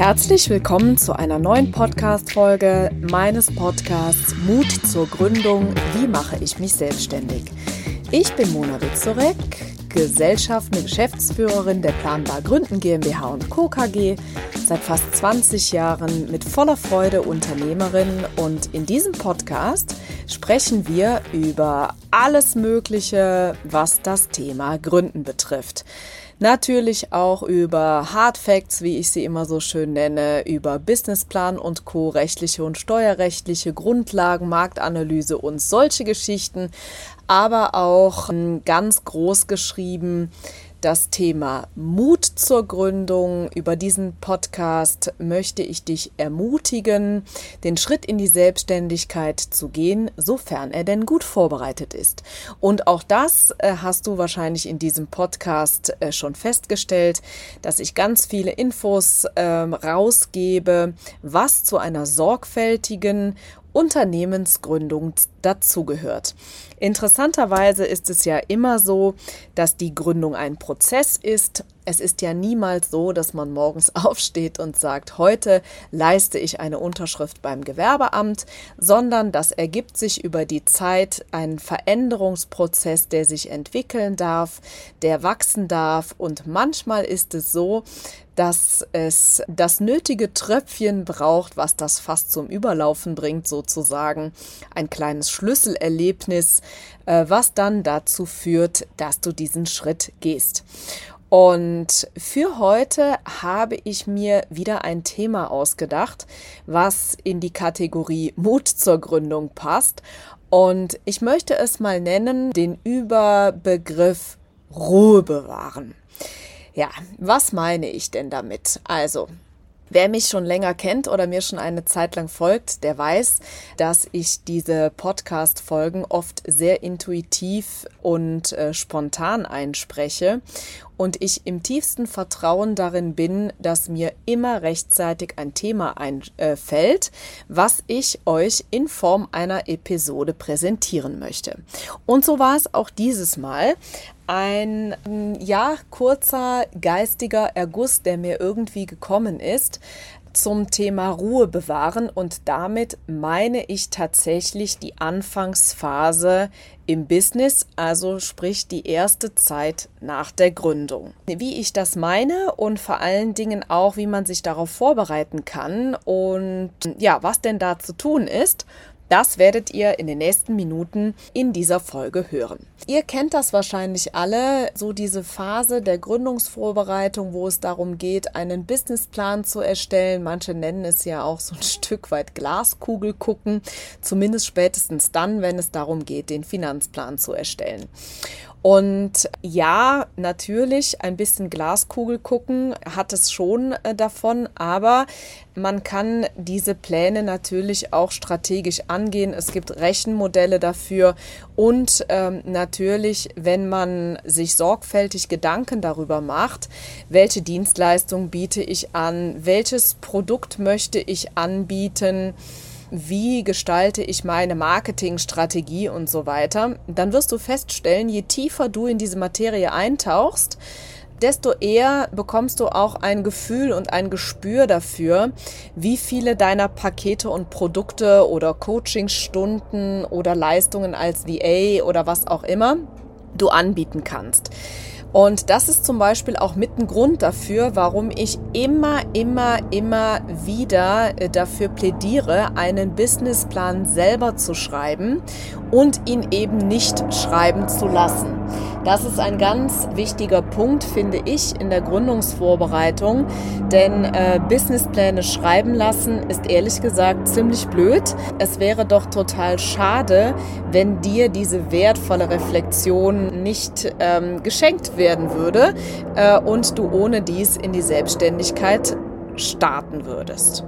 Herzlich willkommen zu einer neuen Podcast-Folge meines Podcasts Mut zur Gründung. Wie mache ich mich selbstständig? Ich bin Mona Witzorek, Gesellschaft und Geschäftsführerin der Planbar Gründen GmbH und Co. KG, seit fast 20 Jahren mit voller Freude Unternehmerin und in diesem Podcast sprechen wir über alles Mögliche, was das Thema Gründen betrifft. Natürlich auch über Hard Facts, wie ich sie immer so schön nenne, über Businessplan und Co., rechtliche und steuerrechtliche Grundlagen, Marktanalyse und solche Geschichten, aber auch ähm, ganz groß geschrieben das Thema Mut zur Gründung. Über diesen Podcast möchte ich dich ermutigen, den Schritt in die Selbstständigkeit zu gehen, sofern er denn gut vorbereitet ist. Und auch das äh, hast du wahrscheinlich in diesem Podcast äh, schon festgestellt, dass ich ganz viele Infos äh, rausgebe, was zu einer sorgfältigen Unternehmensgründung dazugehört. Interessanterweise ist es ja immer so, dass die Gründung ein Prozess ist. Es ist ja niemals so, dass man morgens aufsteht und sagt, heute leiste ich eine Unterschrift beim Gewerbeamt, sondern das ergibt sich über die Zeit ein Veränderungsprozess, der sich entwickeln darf, der wachsen darf. Und manchmal ist es so, dass es das nötige Tröpfchen braucht, was das fast zum Überlaufen bringt, sozusagen. Ein kleines Schlüsselerlebnis, äh, was dann dazu führt, dass du diesen Schritt gehst. Und für heute habe ich mir wieder ein Thema ausgedacht, was in die Kategorie Mut zur Gründung passt. Und ich möchte es mal nennen, den Überbegriff Ruhe bewahren. Ja, was meine ich denn damit? Also, Wer mich schon länger kennt oder mir schon eine Zeit lang folgt, der weiß, dass ich diese Podcast-Folgen oft sehr intuitiv und äh, spontan einspreche und ich im tiefsten Vertrauen darin bin, dass mir immer rechtzeitig ein Thema einfällt, äh, was ich euch in Form einer Episode präsentieren möchte. Und so war es auch dieses Mal ein ja kurzer geistiger Erguss, der mir irgendwie gekommen ist zum Thema Ruhe bewahren und damit meine ich tatsächlich die Anfangsphase im Business, also sprich die erste Zeit nach der Gründung. Wie ich das meine und vor allen Dingen auch, wie man sich darauf vorbereiten kann und ja, was denn da zu tun ist das werdet ihr in den nächsten Minuten in dieser Folge hören. Ihr kennt das wahrscheinlich alle, so diese Phase der Gründungsvorbereitung, wo es darum geht, einen Businessplan zu erstellen. Manche nennen es ja auch so ein Stück weit Glaskugel gucken, zumindest spätestens dann, wenn es darum geht, den Finanzplan zu erstellen. Und ja, natürlich, ein bisschen Glaskugel gucken hat es schon äh, davon, aber man kann diese Pläne natürlich auch strategisch angehen. Es gibt Rechenmodelle dafür und ähm, natürlich, wenn man sich sorgfältig Gedanken darüber macht, welche Dienstleistung biete ich an, welches Produkt möchte ich anbieten, wie gestalte ich meine Marketingstrategie und so weiter, dann wirst du feststellen, je tiefer du in diese Materie eintauchst, desto eher bekommst du auch ein Gefühl und ein Gespür dafür, wie viele deiner Pakete und Produkte oder Coachingstunden oder Leistungen als VA oder was auch immer du anbieten kannst. Und das ist zum Beispiel auch mit ein Grund dafür, warum ich immer, immer, immer wieder äh, dafür plädiere, einen Businessplan selber zu schreiben und ihn eben nicht schreiben zu lassen. Das ist ein ganz wichtiger Punkt, finde ich, in der Gründungsvorbereitung, denn äh, Businesspläne schreiben lassen ist ehrlich gesagt ziemlich blöd. Es wäre doch total schade, wenn dir diese wertvolle Reflexion nicht ähm, geschenkt werden würde äh, und du ohne dies in die Selbstständigkeit starten würdest.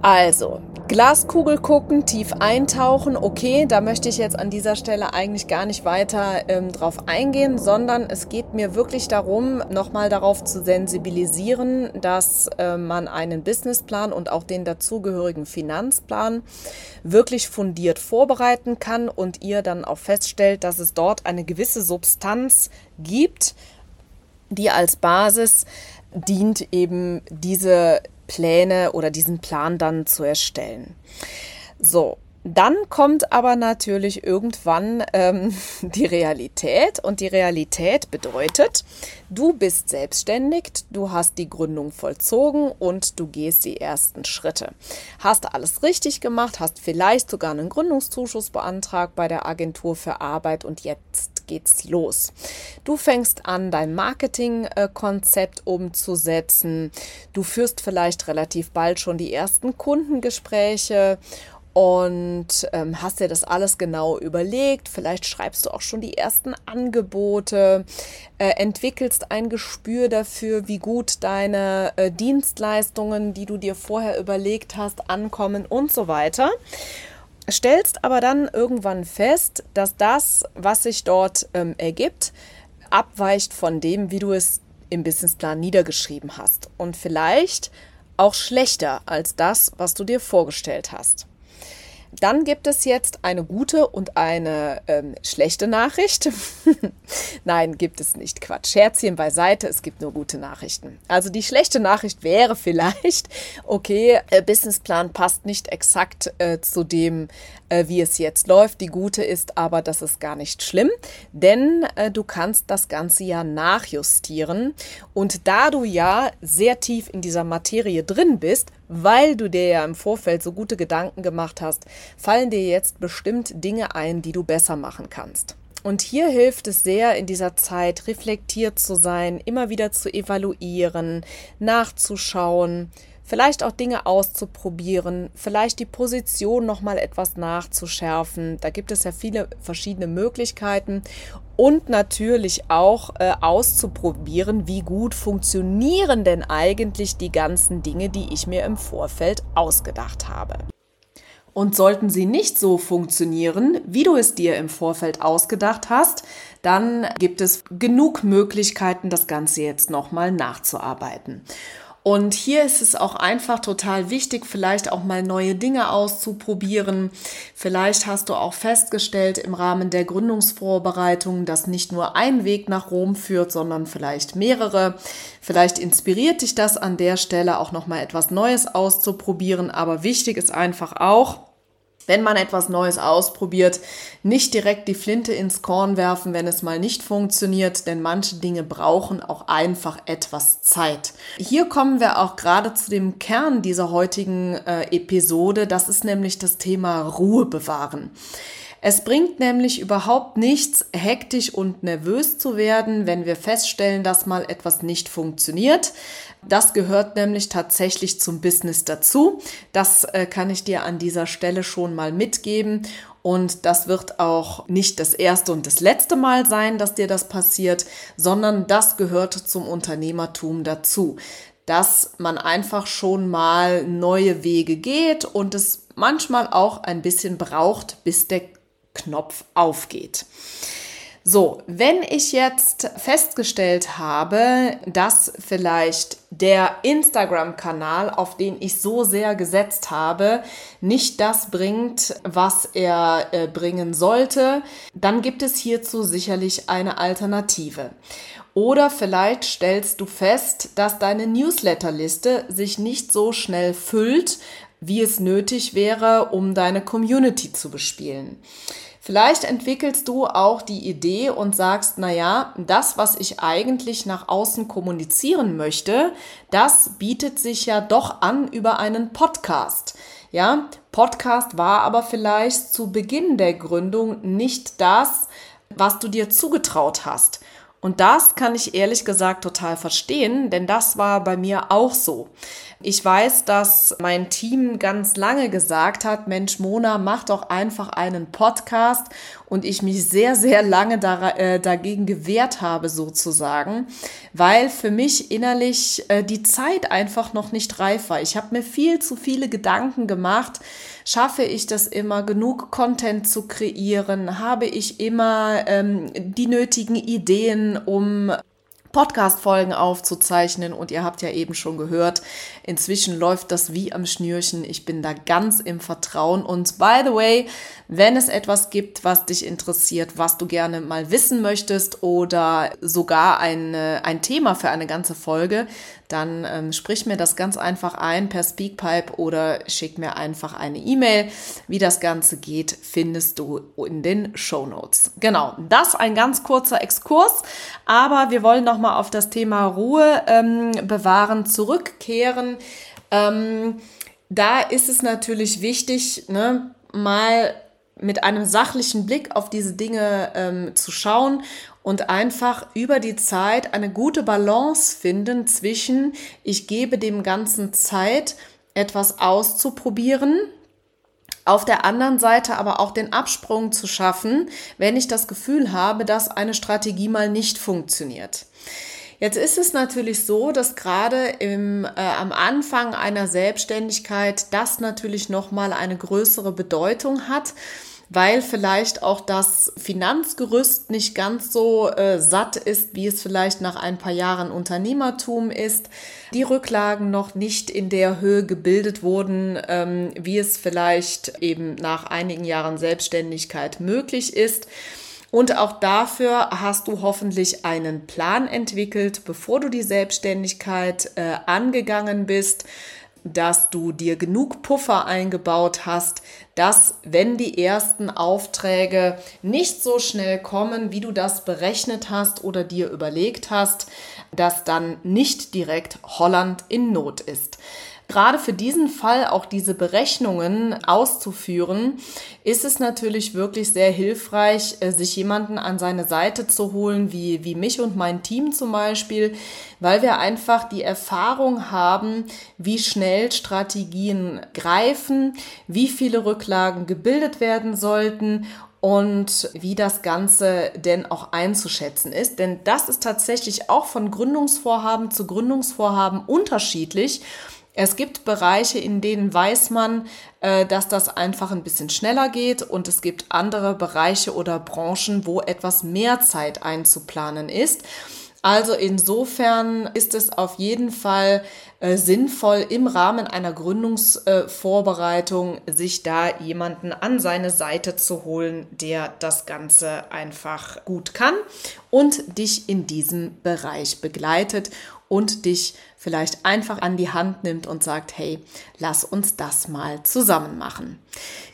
Also, Glaskugel gucken, tief eintauchen, okay, da möchte ich jetzt an dieser Stelle eigentlich gar nicht weiter ähm, drauf eingehen, sondern es geht mir wirklich darum, nochmal darauf zu sensibilisieren, dass äh, man einen Businessplan und auch den dazugehörigen Finanzplan wirklich fundiert vorbereiten kann und ihr dann auch feststellt, dass es dort eine gewisse Substanz gibt, die als Basis dient eben diese Pläne oder diesen Plan dann zu erstellen. So, dann kommt aber natürlich irgendwann ähm, die Realität und die Realität bedeutet, du bist selbstständig, du hast die Gründung vollzogen und du gehst die ersten Schritte. Hast alles richtig gemacht, hast vielleicht sogar einen Gründungszuschuss beantragt bei der Agentur für Arbeit und jetzt geht's los. Du fängst an, dein Marketingkonzept umzusetzen. Du führst vielleicht relativ bald schon die ersten Kundengespräche und ähm, hast dir das alles genau überlegt. Vielleicht schreibst du auch schon die ersten Angebote, äh, entwickelst ein Gespür dafür, wie gut deine äh, Dienstleistungen, die du dir vorher überlegt hast, ankommen und so weiter. Stellst aber dann irgendwann fest, dass das, was sich dort ähm, ergibt, abweicht von dem, wie du es im Businessplan niedergeschrieben hast. Und vielleicht auch schlechter als das, was du dir vorgestellt hast. Dann gibt es jetzt eine gute und eine ähm, schlechte Nachricht. Nein, gibt es nicht. Quatsch. Scherzchen beiseite, es gibt nur gute Nachrichten. Also die schlechte Nachricht wäre vielleicht, okay, äh, Businessplan passt nicht exakt äh, zu dem, äh, wie es jetzt läuft. Die gute ist aber, das ist gar nicht schlimm, denn äh, du kannst das Ganze ja nachjustieren. Und da du ja sehr tief in dieser Materie drin bist, weil du dir ja im Vorfeld so gute Gedanken gemacht hast, fallen dir jetzt bestimmt Dinge ein, die du besser machen kannst. Und hier hilft es sehr, in dieser Zeit reflektiert zu sein, immer wieder zu evaluieren, nachzuschauen, vielleicht auch Dinge auszuprobieren, vielleicht die Position noch mal etwas nachzuschärfen. Da gibt es ja viele verschiedene Möglichkeiten und natürlich auch äh, auszuprobieren, wie gut funktionieren denn eigentlich die ganzen Dinge, die ich mir im Vorfeld ausgedacht habe. Und sollten sie nicht so funktionieren, wie du es dir im Vorfeld ausgedacht hast, dann gibt es genug Möglichkeiten, das Ganze jetzt nochmal nachzuarbeiten. Und hier ist es auch einfach total wichtig, vielleicht auch mal neue Dinge auszuprobieren. Vielleicht hast du auch festgestellt im Rahmen der Gründungsvorbereitung, dass nicht nur ein Weg nach Rom führt, sondern vielleicht mehrere. Vielleicht inspiriert dich das an der Stelle auch noch mal etwas Neues auszuprobieren. Aber wichtig ist einfach auch, wenn man etwas Neues ausprobiert, nicht direkt die Flinte ins Korn werfen, wenn es mal nicht funktioniert, denn manche Dinge brauchen auch einfach etwas Zeit. Hier kommen wir auch gerade zu dem Kern dieser heutigen äh, Episode, das ist nämlich das Thema Ruhe bewahren. Es bringt nämlich überhaupt nichts, hektisch und nervös zu werden, wenn wir feststellen, dass mal etwas nicht funktioniert. Das gehört nämlich tatsächlich zum Business dazu. Das äh, kann ich dir an dieser Stelle schon mal mitgeben. Und das wird auch nicht das erste und das letzte Mal sein, dass dir das passiert, sondern das gehört zum Unternehmertum dazu dass man einfach schon mal neue Wege geht und es manchmal auch ein bisschen braucht, bis der Knopf aufgeht. So, wenn ich jetzt festgestellt habe, dass vielleicht der Instagram-Kanal, auf den ich so sehr gesetzt habe, nicht das bringt, was er äh, bringen sollte, dann gibt es hierzu sicherlich eine Alternative. Oder vielleicht stellst du fest, dass deine Newsletterliste sich nicht so schnell füllt, wie es nötig wäre, um deine Community zu bespielen. Vielleicht entwickelst du auch die Idee und sagst, na ja, das, was ich eigentlich nach außen kommunizieren möchte, das bietet sich ja doch an über einen Podcast. Ja, Podcast war aber vielleicht zu Beginn der Gründung nicht das, was du dir zugetraut hast. Und das kann ich ehrlich gesagt total verstehen, denn das war bei mir auch so. Ich weiß, dass mein Team ganz lange gesagt hat, Mensch, Mona, mach doch einfach einen Podcast und ich mich sehr, sehr lange da, äh, dagegen gewehrt habe, sozusagen, weil für mich innerlich äh, die Zeit einfach noch nicht reif war. Ich habe mir viel zu viele Gedanken gemacht. Schaffe ich das immer, genug Content zu kreieren? Habe ich immer ähm, die nötigen Ideen, um Podcast-Folgen aufzuzeichnen und ihr habt ja eben schon gehört, inzwischen läuft das wie am Schnürchen. Ich bin da ganz im Vertrauen und by the way, wenn es etwas gibt, was dich interessiert, was du gerne mal wissen möchtest oder sogar ein, ein Thema für eine ganze Folge, dann ähm, sprich mir das ganz einfach ein per Speakpipe oder schick mir einfach eine E-Mail. Wie das Ganze geht, findest du in den Show Notes. Genau, das ein ganz kurzer Exkurs, aber wir wollen noch mal auf das Thema Ruhe ähm, bewahren zurückkehren. Ähm, da ist es natürlich wichtig, ne, mal mit einem sachlichen Blick auf diese Dinge ähm, zu schauen und einfach über die Zeit eine gute Balance finden zwischen, ich gebe dem Ganzen Zeit, etwas auszuprobieren, auf der anderen Seite aber auch den Absprung zu schaffen, wenn ich das Gefühl habe, dass eine Strategie mal nicht funktioniert. Jetzt ist es natürlich so, dass gerade im, äh, am Anfang einer Selbstständigkeit das natürlich nochmal eine größere Bedeutung hat weil vielleicht auch das Finanzgerüst nicht ganz so äh, satt ist, wie es vielleicht nach ein paar Jahren Unternehmertum ist. Die Rücklagen noch nicht in der Höhe gebildet wurden, ähm, wie es vielleicht eben nach einigen Jahren Selbstständigkeit möglich ist. Und auch dafür hast du hoffentlich einen Plan entwickelt, bevor du die Selbstständigkeit äh, angegangen bist dass du dir genug Puffer eingebaut hast, dass wenn die ersten Aufträge nicht so schnell kommen, wie du das berechnet hast oder dir überlegt hast, dass dann nicht direkt Holland in Not ist. Gerade für diesen Fall auch diese Berechnungen auszuführen, ist es natürlich wirklich sehr hilfreich, äh, sich jemanden an seine Seite zu holen, wie, wie mich und mein Team zum Beispiel, weil wir einfach die Erfahrung haben, wie schnell Strategien greifen, wie viele Rücklagen gebildet werden sollten und wie das Ganze denn auch einzuschätzen ist. Denn das ist tatsächlich auch von Gründungsvorhaben zu Gründungsvorhaben unterschiedlich. Es gibt Bereiche, in denen weiß man, äh, dass das einfach ein bisschen schneller geht und es gibt andere Bereiche oder Branchen, wo etwas mehr Zeit einzuplanen ist. Also insofern ist es auf jeden Fall äh, sinnvoll, im Rahmen einer Gründungsvorbereitung sich da jemanden an seine Seite zu holen, der das Ganze einfach gut kann und dich in diesem Bereich begleitet und dich vielleicht einfach an die Hand nimmt und sagt, hey, lass uns das mal zusammen machen.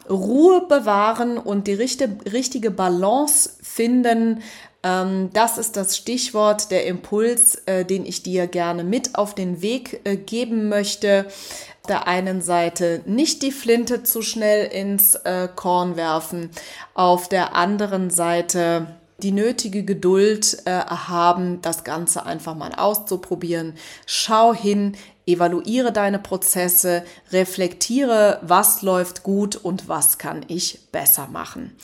Ruhe bewahren und die richtige Balance finden, ähm, das ist das Stichwort, der Impuls, äh, den ich dir gerne mit auf den Weg äh, geben möchte. Auf der einen Seite nicht die Flinte zu schnell ins äh, Korn werfen, auf der anderen Seite die nötige Geduld äh, haben, das Ganze einfach mal auszuprobieren. Schau hin, evaluiere deine Prozesse, reflektiere, was läuft gut und was kann ich besser machen.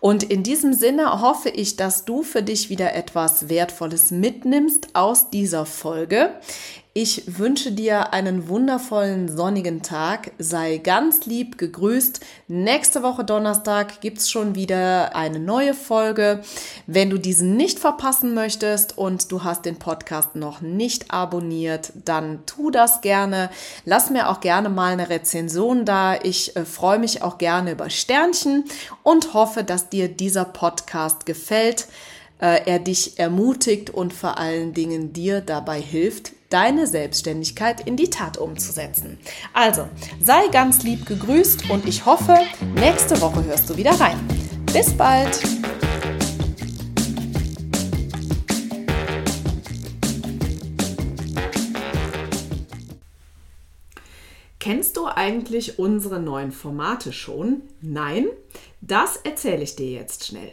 Und in diesem Sinne hoffe ich, dass du für dich wieder etwas Wertvolles mitnimmst aus dieser Folge. Ich wünsche dir einen wundervollen sonnigen Tag. Sei ganz lieb gegrüßt. Nächste Woche Donnerstag gibt's schon wieder eine neue Folge. Wenn du diesen nicht verpassen möchtest und du hast den Podcast noch nicht abonniert, dann tu das gerne. Lass mir auch gerne mal eine Rezension da. Ich äh, freue mich auch gerne über Sternchen und hoffe, dass dir dieser Podcast gefällt äh, er dich ermutigt und vor allen Dingen dir dabei hilft, deine Selbstständigkeit in die Tat umzusetzen. Also, sei ganz lieb gegrüßt und ich hoffe, nächste Woche hörst du wieder rein. Bis bald! Kennst du eigentlich unsere neuen Formate schon? Nein? Das erzähle ich dir jetzt schnell.